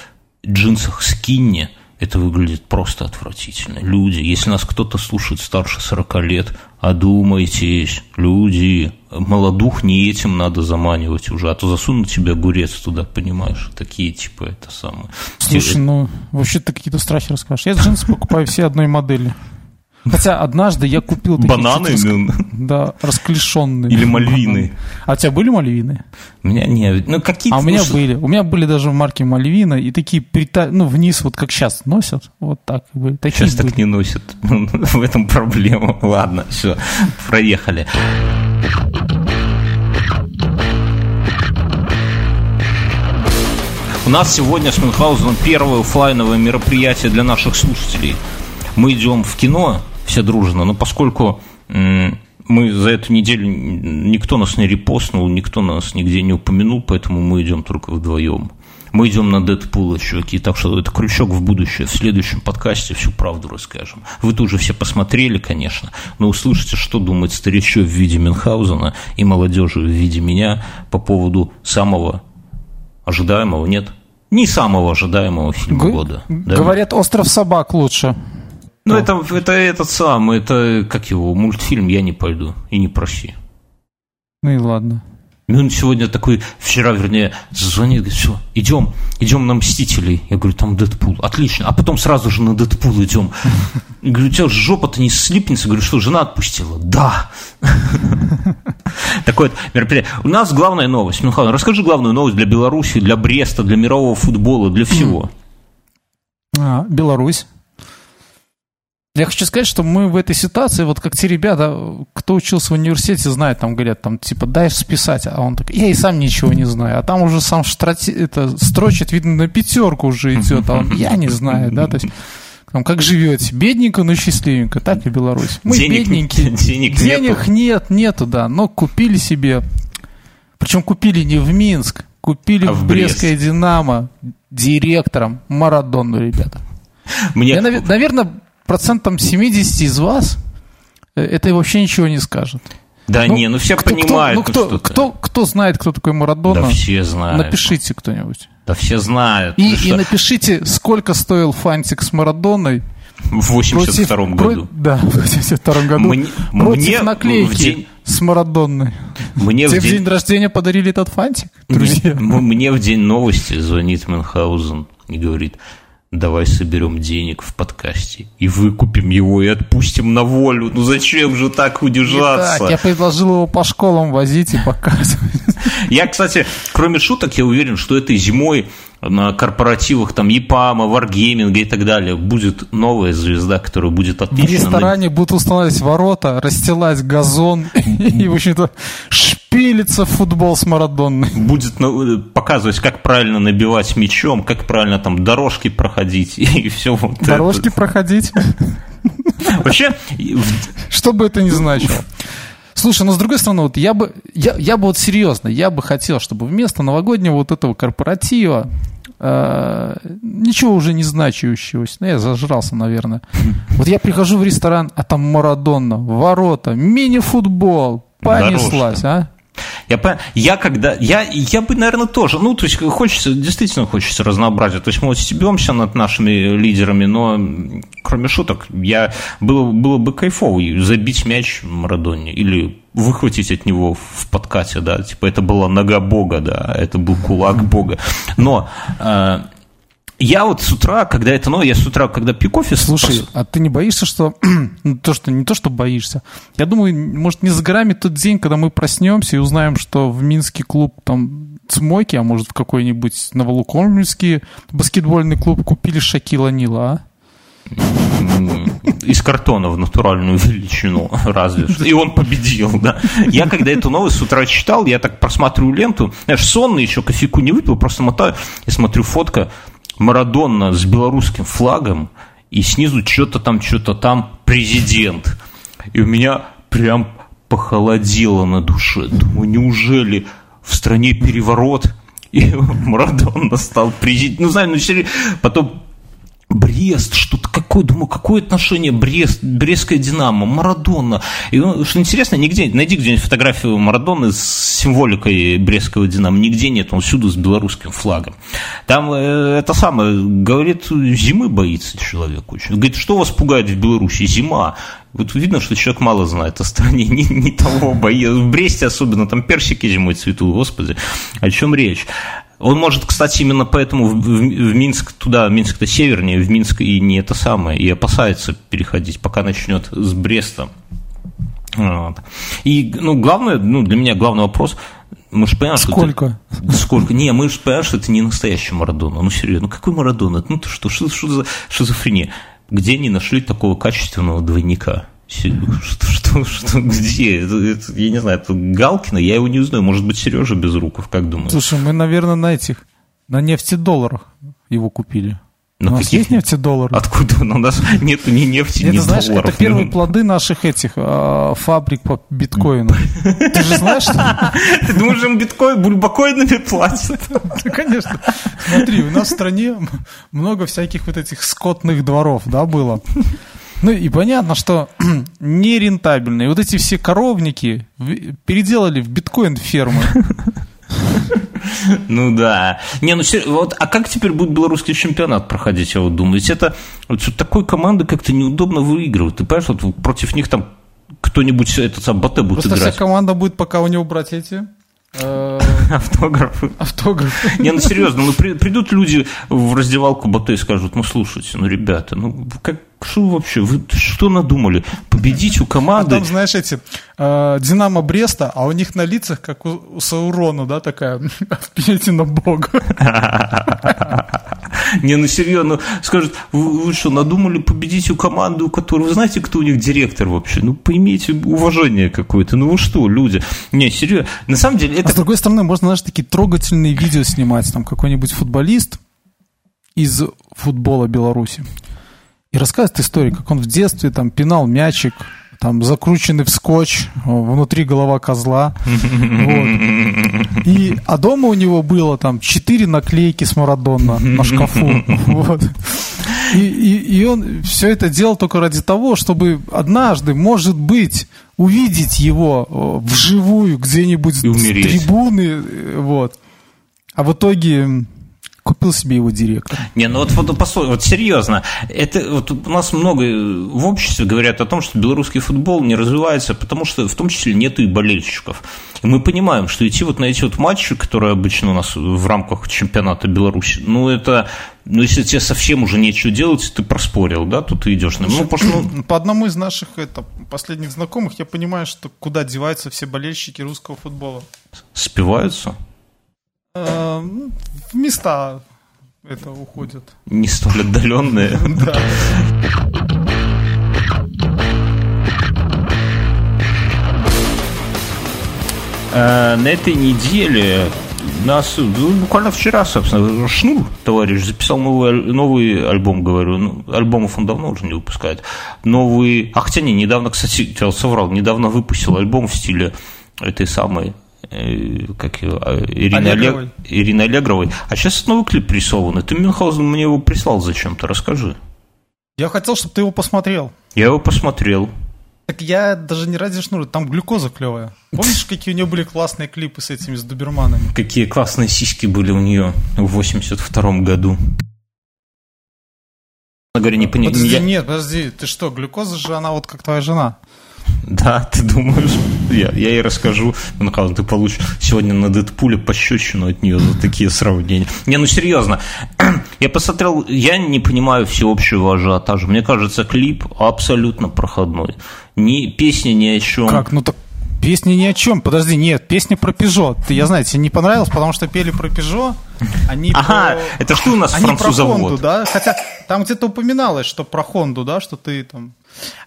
джинсах скинни, это выглядит просто отвратительно. Люди, если нас кто-то слушает старше 40 лет, одумайтесь, люди, молодух не этим надо заманивать уже, а то засунут тебе огурец туда, понимаешь, такие типа это самое. Слушай, ну, вообще-то какие-то страхи расскажешь. Я джинсы покупаю все одной модели. Хотя однажды я купил такие Бананы чуть рас- Да, расклешенные. или мальвины. А у тебя были мальвины? У меня не, ну какие-то... А у меня были. У меня были даже в марке Мальвина и такие прита... ну, вниз, вот как сейчас носят. Вот так были. Такие Сейчас так были. не носят. В этом проблема. Ладно, все, проехали. У нас сегодня с Мюнхгаузеном первое оффлайновое мероприятие для наших слушателей. Мы идем в кино все дружно, но поскольку мы за эту неделю никто нас не репостнул, никто нас нигде не упомянул, поэтому мы идем только вдвоем. Мы идем на Дэдпула, чуваки, так что это крючок в будущее. В следующем подкасте всю правду расскажем. Вы тоже все посмотрели, конечно, но услышите, что думает старичок в виде Мюнхгаузена и молодежи в виде меня по поводу самого ожидаемого, нет, не самого ожидаемого фильма Г- года. да? Говорят, остров собак лучше. Ну, это, это этот самый, это, как его, мультфильм «Я не пойду» и не проси. Ну и ладно. И он сегодня такой, вчера, вернее, звонит, говорит, все, идем, идем на «Мстителей». Я говорю, там Дэдпул. Отлично. А потом сразу же на Дэдпул идем. И говорю, у тебя жопа-то не слипнется? Говорю, что, жена отпустила? Да. Такое вот мероприятие. У нас главная новость. Михаил, расскажи главную новость для Беларуси, для Бреста, для мирового футбола, для всего. А, Беларусь. Я хочу сказать, что мы в этой ситуации, вот как те ребята, кто учился в университете, знают, там говорят, там, типа, дай списать, а он такой, я и сам ничего не знаю, а там уже сам штрати, это, строчит, видно, на пятерку уже идет, а он, я не знаю, да, то есть, там, как живете, бедненько, но счастливенько, так и Беларусь. Мы Денег- бедненькие, денег денег нету. нет, нету, да, но купили себе, причем купили не в Минск, Купили А в в Брест? Брестское Динамо директором Марадонну, ребята. Мне... Я, наве- наверное, процентом 70 из вас э, это вообще ничего не скажет. Да не, ну все кто- кто- понимают, ну, кто, кто, кто знает, кто такой Марадона, Да все знают. напишите кто-нибудь. Да все знают. И, Ну и напишите, сколько стоил фантик с Марадоной в 82 против- году. про- да, в 82 году. Мне- против мне наклейки в день- с Марадонной. Мне в Тебе в день- день рождения подарили этот фантик, друзья. М- Мне в день новости звонит Мюнхгаузен и говорит, давай соберем денег в подкасте и выкупим его и отпустим на волю. Ну зачем же так удержаться? Так, я предложил его по школам возить и показывать. Я, кстати, кроме шуток, я уверен, что этой зимой на корпоративах там ЕПАМа, Варгейминга и так далее будет новая звезда, которая будет В отмечена. на- ресторане будут устанавливать ворота, расстилать газон и, в общем-то, шпилиться в футбол с Марадонной. Будет на- показывать, как правильно набивать мячом, как правильно там дорожки проходить и все вот это. Дорожки проходить, Вообще, что бы это ни значило. Слушай, ну с другой стороны, вот я бы, я, я бы вот серьезно, я бы хотел, чтобы вместо новогоднего вот этого корпоратива э, ничего уже не значащегося, ну я зажрался, наверное. Вот я прихожу в ресторан, а там Марадонна, ворота, мини-футбол, понеслась, а? Я, я когда, я, я бы, наверное, тоже, ну, то есть хочется, действительно хочется разнообразия, то есть мы вот стебемся над нашими лидерами, но кроме шуток, я, было, было бы кайфово забить мяч Марадоне или выхватить от него в подкате, да, типа это была нога бога, да, это был кулак бога, но э, я вот с утра, когда это, ну, я с утра, когда пью кофе, Слушай, а ты не боишься, что... ну, то, что не то, что боишься. Я думаю, может, не за горами тот день, когда мы проснемся и узнаем, что в Минский клуб там Цмойки, а может, в какой-нибудь Новолукомльский баскетбольный клуб купили Шакила Нила, а? Из картона в натуральную величину, разве что. И он победил, да. Я когда эту новость с утра читал, я так просматриваю ленту, знаешь, сонный, еще кофейку не выпил, просто мотаю, и смотрю фотка Марадонна с белорусским флагом, и снизу что-то там, что-то там президент. И у меня прям похолодело на душе. Думаю, неужели в стране переворот, и Марадонна стал президентом. Ну, знаю, ну. Потом Брест, что-то какое, думаю, какое отношение Брест, Брестская Динамо, Марадона. И, ну, что интересно, нигде, найди где-нибудь фотографию Марадоны с символикой Брестского Динамо, нигде нет, он всюду с белорусским флагом. Там э, это самое, говорит, зимы боится человек очень. Говорит, что вас пугает в Беларуси? Зима. Вот видно, что человек мало знает о стране, не, не того боится. В Бресте особенно, там персики зимой цветут, господи, о чем речь? Он может, кстати, именно поэтому в, в- в Минск туда, Минск-то севернее, в Минск и не это самое, и опасается переходить, пока начнет с Бреста. Вот. И, ну, главное, ну, для меня главный вопрос, мы же понимаем, что... это- Сколько? Сколько? Не, мы же понимаем, что это не настоящий Марадона. Ну, серьезно, ну какой Марадона? Ну, ты что, что, что за шизофрения? Где они нашли такого качественного двойника? Что, что, что, где? Это- это, я не знаю, это Галкина, я его не узнаю. Может быть, Сережа Безруков, как думаешь? Слушай, мы, наверное, на этих, на нефтедолларах его купили. На У нас каких? есть нефтедоллары? Откуда? Ну, у нас нету ни нефти, ни Это, знаешь, это долларов. первые плоды наших этих а, фабрик по биткоину. Ты же знаешь, что... Ты думаешь, им биткоин, бульбакоинами платят? Да, конечно. Смотри, у нас в стране много всяких вот этих скотных дворов, да, было. Ну и понятно, что нерентабельные. Вот эти все коровники переделали в биткоин фермы. Ну да. Не, ну вот, а как теперь будет белорусский чемпионат проходить, я вот думаю? Ведь это вот такой команды как-то неудобно выигрывать. Ты понимаешь, вот против них там кто-нибудь этот сам Батэ будет Просто вся играть. команда будет пока у него брать эти э, Автографы. автографы. Не, ну серьезно, ну при- придут люди в раздевалку Батэ и скажут, ну слушайте, ну ребята, ну как, что вы вообще, вы что надумали? Победить у А команды? там, знаешь, эти э, Динамо Бреста, а у них на лицах, как у, у Саурона, да, такая впереди на Бога. Не, ну серьезно, скажут, вы, вы что, надумали победить у команды, у которой, вы знаете, кто у них директор вообще? Ну, поймите уважение какое-то, ну вы что, люди? Не, серьезно, на самом деле А это... с другой стороны, можно, знаешь, такие трогательные видео снимать. Там какой-нибудь футболист из футбола Беларуси. И рассказывает историю, как он в детстве там пинал мячик, там закрученный в скотч, внутри голова козла. Вот. И, а дома у него было там четыре наклейки с Марадона на шкафу. Вот. И, и, и он все это делал только ради того, чтобы однажды, может быть, увидеть его э, вживую где-нибудь с трибуны. э, Вот. А в итоге купил себе его директор. Не, ну вот, вот, вот серьезно, это вот у нас много в обществе говорят о том, что белорусский футбол не развивается, потому что в том числе нету и болельщиков. И мы понимаем, что идти вот на эти вот матчи, которые обычно у нас в рамках чемпионата Беларуси, ну это, ну если тебе совсем уже нечего делать, ты проспорил, да, тут ты идешь на... Ну, ну, По одному из наших это, последних знакомых я понимаю, что куда деваются все болельщики русского футбола. спиваются, В места это уходят. не столь отдаленные. Да. Э, На этой неделе нас, ну, буквально вчера, собственно, Шнур, товарищ, записал новый, новый альбом, говорю, ну, альбомов он давно уже не выпускает, новый, а хотя не, недавно, кстати, я соврал, недавно выпустил альбом в стиле этой самой, э, как ее, а, Ирины, Аллегровой. Олег- Ирины Аллегровой, а сейчас новый клип рисован, ты Мюнхгаузен мне его прислал зачем-то, расскажи. Я хотел, чтобы ты его посмотрел. Я его посмотрел, Так я даже не ради шнура, там глюкоза клевая. Помнишь, какие у нее были классные клипы с этими, с доберманами? какие классные сиськи были у нее в 82 году. Честно говоря, не понимаю. Подожди, нет, подожди, ты что, глюкоза же она вот как твоя жена. Да, ты думаешь? Я, я ей расскажу. Мюнхгаузен, ты получишь сегодня на Дэдпуле пощечину от нее за такие сравнения. Не, ну серьезно. Я посмотрел, я не понимаю всеобщего ажиотажа. Мне кажется, клип абсолютно проходной. Ни песни ни о чем. Как? Ну так песня ни о чем. Подожди, нет, песня про Пежо. Ты, я знаю, тебе не понравилось, потому что пели про Пежо, они Ага, про... это что у нас Они про французовод? Хонду, да? Хотя там где-то упоминалось, что про Хонду, да, что ты там...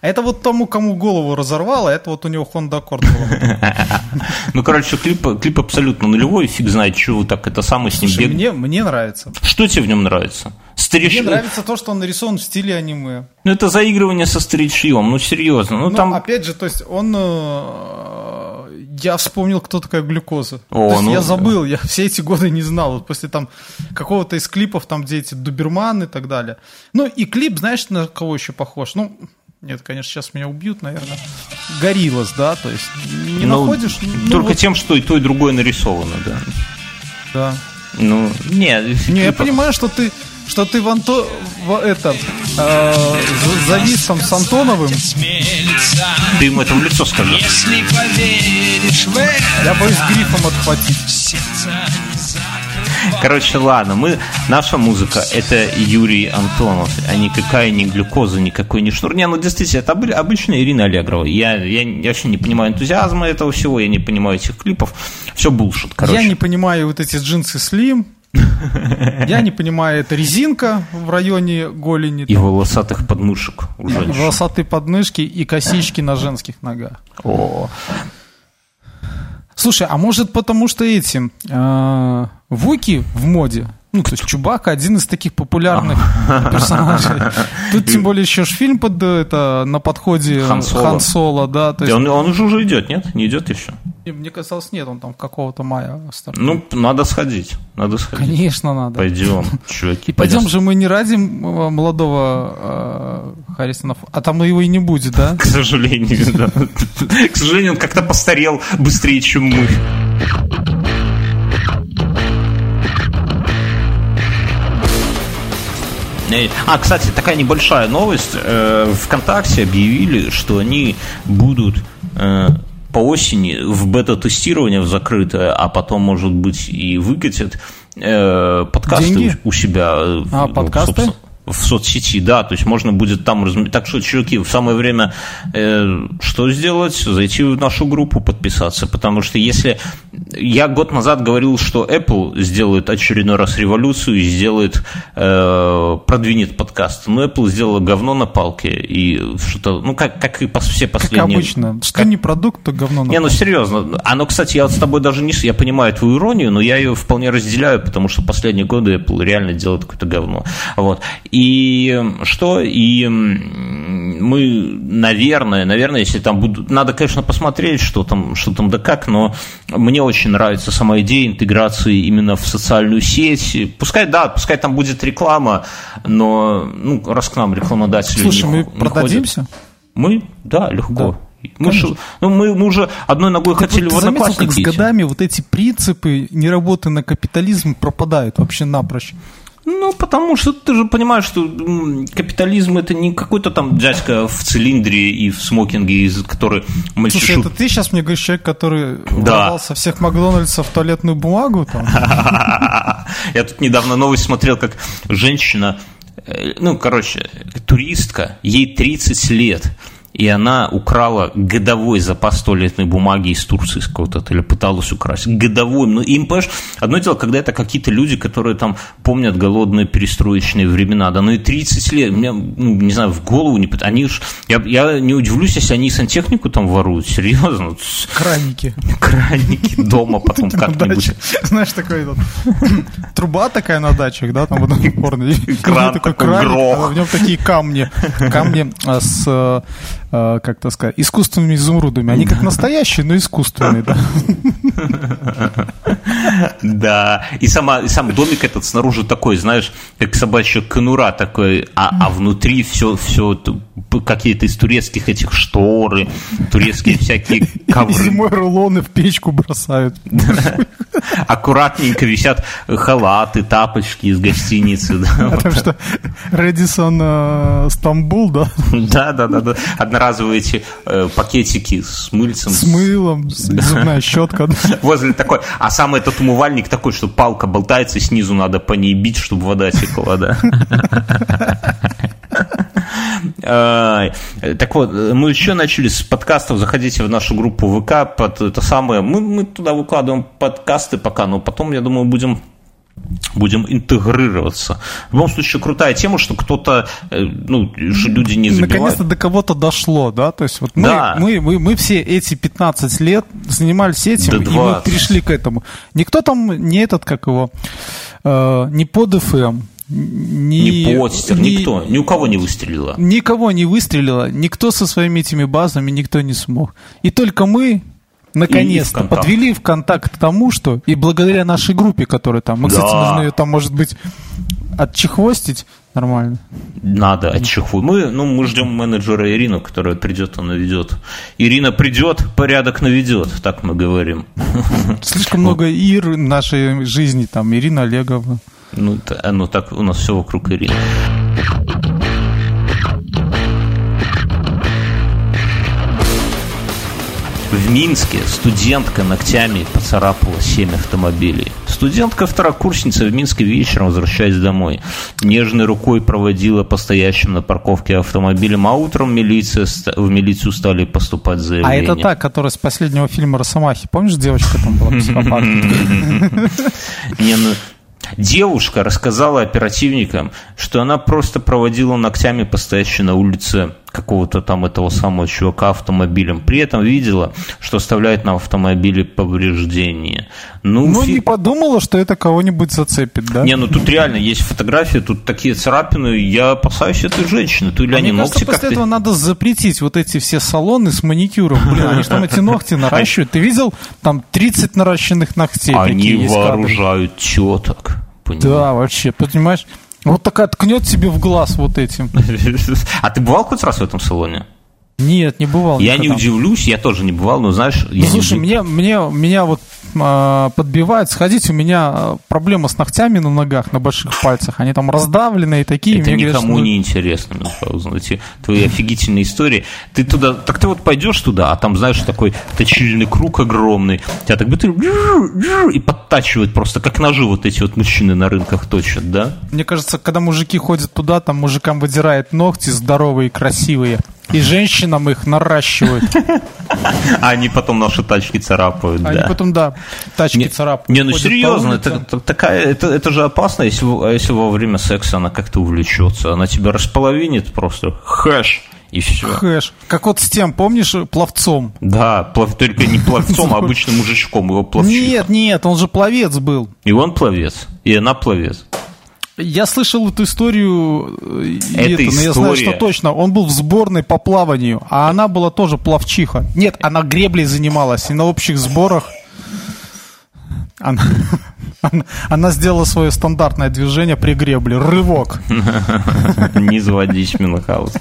А это вот тому, кому голову разорвало, это вот у него Honda Accord была. Ну, короче, клип, клип абсолютно нулевой, фиг знает, что вы так это самое с ним бегаете. мне, мне нравится. Что тебе в нем нравится? Старич... Мне нравится то, что он нарисован в стиле аниме. Ну, это заигрывание со старичьем, ну, серьезно. Ну, Ну, там... опять же, то есть он... э, Я вспомнил, кто такая глюкоза. О, то есть ну- я забыл, я все эти годы не знал. Вот после там какого-то из клипов, там, где эти Дуберман и так далее. Ну, и клип, знаешь, на кого еще похож? Ну, нет, конечно, сейчас меня убьют, наверное. Гориллас, да, то есть не Ну, находишь? Ну, Только вот, тем, что и то, и другое нарисовано, да. да. Ну, не, Не, я клипов- понимаю, что ты, что ты в Анто... в это, э, за- завис там с Антоновым. Ты ему это в лицо скажи. если поверишь в это, Я боюсь грифом отхватить. Короче, ладно, мы, наша музыка – это Юрий Антонов, а никакая не глюкоза, никакой не шнур. Не, ну действительно, это обы- обычная Ирина Аллегрова. Я, я, я вообще не понимаю энтузиазма этого всего, я не понимаю этих клипов. Все булшит, короче. Я не понимаю вот эти джинсы слим. Я не понимаю, это резинка в районе голени, И волосатых подмышек у женщин. волосатые подмышки и косички на женских ногах. О, Слушай, а может потому что эти э, вуки в моде? Ну, есть Чубака один из таких популярных персонажей. Тут тем более еще ж фильм под э, это на подходе Хан Соло. Хан Соло, да. То Да есть, он, он уже уже идет, нет? Не идет еще? мне казалось, нет, он там какого-то мая стартует. Ну, надо сходить, надо сходить. Конечно, надо. Пойдем, чуваки. И пойдем же мы не ради молодого э, Харрисона, а там его и не будет, да? К сожалению, да. К сожалению, он как-то постарел быстрее, чем мы. А, кстати, такая небольшая новость. Э, ВКонтакте объявили, что они будут э, по осени в бета-тестирование в закрытое, а потом, может быть, и выкатят э, подкасты Деньги? у себя. э, А, ну, подкасты? собственно, в соцсети, да, то есть можно будет там разм... Так что, чуваки, в самое время э, что сделать? Зайти в нашу группу, подписаться, потому что если... Я год назад говорил, что Apple сделает очередной раз революцию и сделает, э, продвинет подкаст. Но Apple сделала говно на палке и что-то, ну, как, как и все Как последние... обычно. Что не продукт, то говно. на Не, ну палке. серьезно. Оно, кстати, я вот с тобой даже не... Я понимаю твою иронию, но я ее вполне разделяю, потому что последние годы Apple реально делает какое-то говно. Вот. И что? И мы, наверное, наверное, если там будут... Надо, конечно, посмотреть, что там, что там да как, но мне очень нравится сама идея интеграции именно в социальную сеть. Пускай, да, пускай там будет реклама, но, ну, раз к нам рекламодатели Слушай, не мы не продадимся? ходят. Мы, да, легко. Да. Мы, ж- ну, мы, мы уже одной ногой Так хотели вот в заметил, как с годами вот эти принципы неработы на капитализм пропадают вообще напрочь. Ну, потому что ты же понимаешь, что капитализм это не какой-то там дядька в цилиндре и в смокинге, который Слушай, мальчишу... это ты сейчас мне говоришь человек, который воровал со всех Макдональдсов туалетную бумагу? Там? Я тут недавно новость смотрел, как женщина, э, ну, короче, туристка, ей 30 лет, и она украла годовой запас туалетной бумаги из Турции из какого-то отеля, пыталась украсть. Годовой. Ну, им, понимаешь, одно дело, когда это какие-то люди, которые там помнят голодные перестроечные времена, да, ну и 30 лет, мне, ну, не знаю, в голову не... Они ж, я, я не удивлюсь, если они сантехнику там воруют, серьезно. Вот Краники. Краники дома потом как-нибудь. Знаешь, такой труба такая на дачах, да, там в одном порно. Кран такой грох. а в нем такие камни. Камни а, с, э, как то сказать, искусственными изумрудами. Они как настоящие, но искусственные, да. Да, и, сама, и сам домик этот снаружи такой, знаешь, как собачья конура такой, а, а внутри все, все какие-то из турецких этих шторы, турецкие всякие ковры. зимой рулоны в печку бросают. Аккуратненько висят халаты, тапочки из гостиницы. Потому что Редисон э, Стамбул, да, да, да, да. Одноразовые эти э, пакетики с мыльцем. с мылом, зубная щетка. Возле такой, а сам этот умывальник такой, что палка болтается, снизу надо по ней бить, чтобы вода текла, да. Так вот, мы еще начали с подкастов. Заходите в нашу группу ВК под это самое. Мы, мы туда выкладываем подкасты пока, но потом, я думаю, будем будем интегрироваться. В любом случае, крутая тема, что кто-то, э, ну, люди не забивают. Наконец-то до кого-то дошло, да? То есть вот мы, Да. мы, мы, мы все эти 15 лет занимались этим, Да и мы 20. пришли к этому. Никто там не этот, как его, э, не под FM, не, Не постер, не- никто, ни у кого не выстрелило. Никого не выстрелило, никто со своими этими базами, никто не смог. И только мы, наконец-то, подвели в контакт к тому, что, и благодаря нашей группе, которая там, мы, кстати, Да. должны ее там, может быть, отчехвостить нормально. Надо отчиху. Мы, ну, мы ждем менеджера Ирину, которая придет и наведет. Ирина придет, порядок наведет, так мы говорим. Слишком много Ир в нашей жизни, там, Ирина Олегова. Ну, ну так у нас все вокруг Ирины. В Минске студентка ногтями поцарапала семь автомобилей. Студентка-второкурсница в Минске вечером, возвращаясь домой, нежной рукой проводила по стоящим на парковке автомобилям, а утром милиция, в милицию стали поступать А заявления. это та, которая с последнего фильма «Росомахи». Помнишь, девочка там была? Не, ну, девушка рассказала оперативникам, что она просто проводила ногтями по стоящей на улице какого-то там этого самого чувака автомобилем. При этом видела, что оставляет на автомобиле повреждения. Ну, Ну, фи- не подумала, что это кого-нибудь зацепит, да? не, ну тут реально есть фотографии, тут такие царапины. Я опасаюсь этой женщины. То ли А они Мне кажется, ногти после этого надо запретить вот эти все салоны с маникюром. Блин, они же там эти ногти наращивают. Ты видел? Там 30 наращенных ногтей. Они вооружают теток. Да, вообще, понимаешь? Вот такая ткнет тебе в глаз вот этим. А ты бывал хоть раз в этом салоне? Нет, не бывал. Я не удивлюсь, я тоже не бывал, но знаешь... Ну, не слушай, удив- мне, мне, меня вот а, подбивает сходить, у меня а, проблема с ногтями на ногах, на больших пальцах. Они там раздавленные такие. Это говорят, никому что- не интересно, Мюнхгаузен, эти твои офигительные истории. Ты туда, так ты вот пойдешь туда, а там, знаешь, такой точильный круг огромный, тебя так бы ты и подтачивает просто, как ножи вот эти вот мужчины на рынках точат, да? Мне кажется, когда мужики ходят туда, там мужикам выдирает ногти здоровые, красивые. И женщинам их наращивают. А они потом наши тачки царапают, Они да. потом, да, тачки Не, царапают. не, ну серьезно, это, такая, это, это же опасно, если, во- если во время секса она как-то увлечется, она тебя располовинит просто, хэш, и все. Хэш. Как вот с тем, помнишь, пловцом? Да, плов- только не пловцом, а обычным мужичком, его пловчик. Нет, нет, он же пловец был. И он пловец, и она пловец. Я слышал эту историю, Это это, но я знаю, история. что точно. Он был в сборной по плаванию, а она была тоже плавчиха. Нет, она греблей занималась, и на общих сборах она, она, она сделала свое стандартное движение при гребле. Рывок. Не заводись, Мюнхгаузен.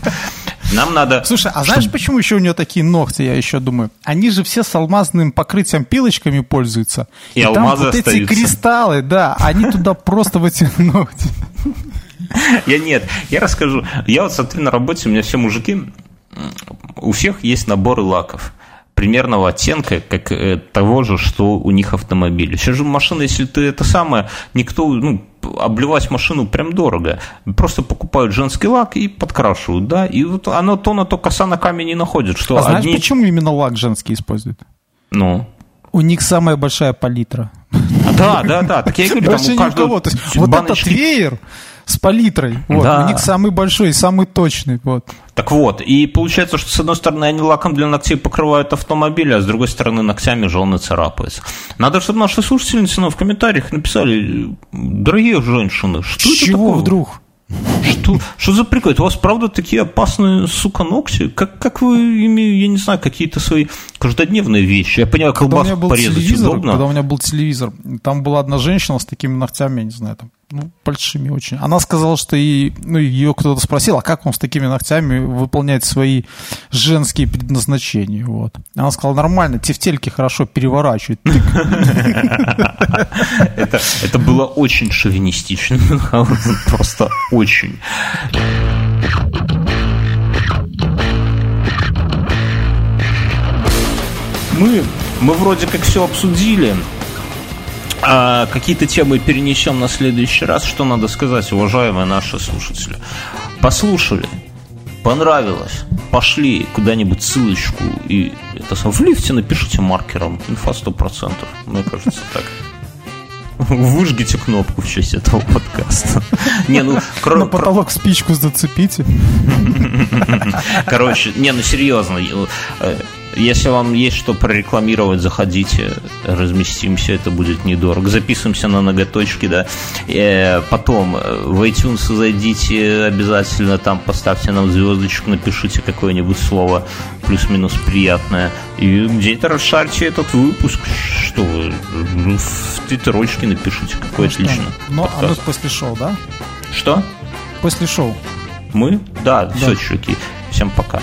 Нам надо... Слушай, а знаешь, почему еще у нее такие ногти, я еще думаю? Они же все с алмазным покрытием пилочками пользуются. И там алмазы вот эти остаются. кристаллы, да, они туда просто в эти ногти. Я нет, я расскажу. Я вот смотрю на работе, у меня все мужики, у всех есть наборы лаков примерного оттенка, как э, того же, что у них автомобиль. Сейчас же машина, если ты это самое, никто, ну, обливать машину прям дорого. Просто покупают женский лак и подкрашивают, да, и вот оно то на то коса на камень не находит, что А знаешь, одни... почему именно лак женский используют? Ну, У них самая большая палитра. да, да, да, так я говорю, там у каждого вот этот веер с палитрой, вот, Да. у них самый большой, самый точный. Вот. Так вот, и получается, что с одной стороны они лаком для ногтей покрывают автомобили, а с другой стороны ногтями жены царапаются. Надо, чтобы наши слушательницы нам в комментариях написали, дорогие женщины, что С это чего такое? вдруг? Что, что за прикол? У вас правда такие опасные, сука, ногти? Как, как вы ими, я не знаю, какие-то свои каждодневные вещи? Я понимаю, колбаску порезать удобно. когда у меня был телевизор, там была одна женщина с такими ногтями, я не знаю, там, ну, большими очень. Она сказала, что и, ну, ее кто-то спросил, а как он с такими ногтями выполняет свои женские предназначения, вот. Она сказала, нормально, тефтельки хорошо переворачивают. Это было очень шовинистично, просто очень. Мы, мы вроде как все обсудили. А какие-то темы перенесем на следующий раз. Что надо сказать, уважаемые наши слушатели? Послушали, понравилось, пошли куда-нибудь ссылочку и это в лифте напишите маркером инфа 100%. Мне кажется, так. Выжгите кнопку в честь этого подкаста. Не, ну, На кро- потолок спичку зацепите. короче, не, ну серьезно, э, если вам есть что прорекламировать, заходите, разместимся, это будет недорого. Записываемся на ноготочки, да. Э, Потом э, в iTunes зайдите обязательно, там поставьте нам звездочку, напишите какое-нибудь слово плюс-минус приятное. И где-то расшарьте этот выпуск. Что вы, ну, в твиттерочке напишите, какой отлично. Ну, а мы после шоу, да? Что? После шоу. Мы? Да, Да. все, чуваки. Всем пока.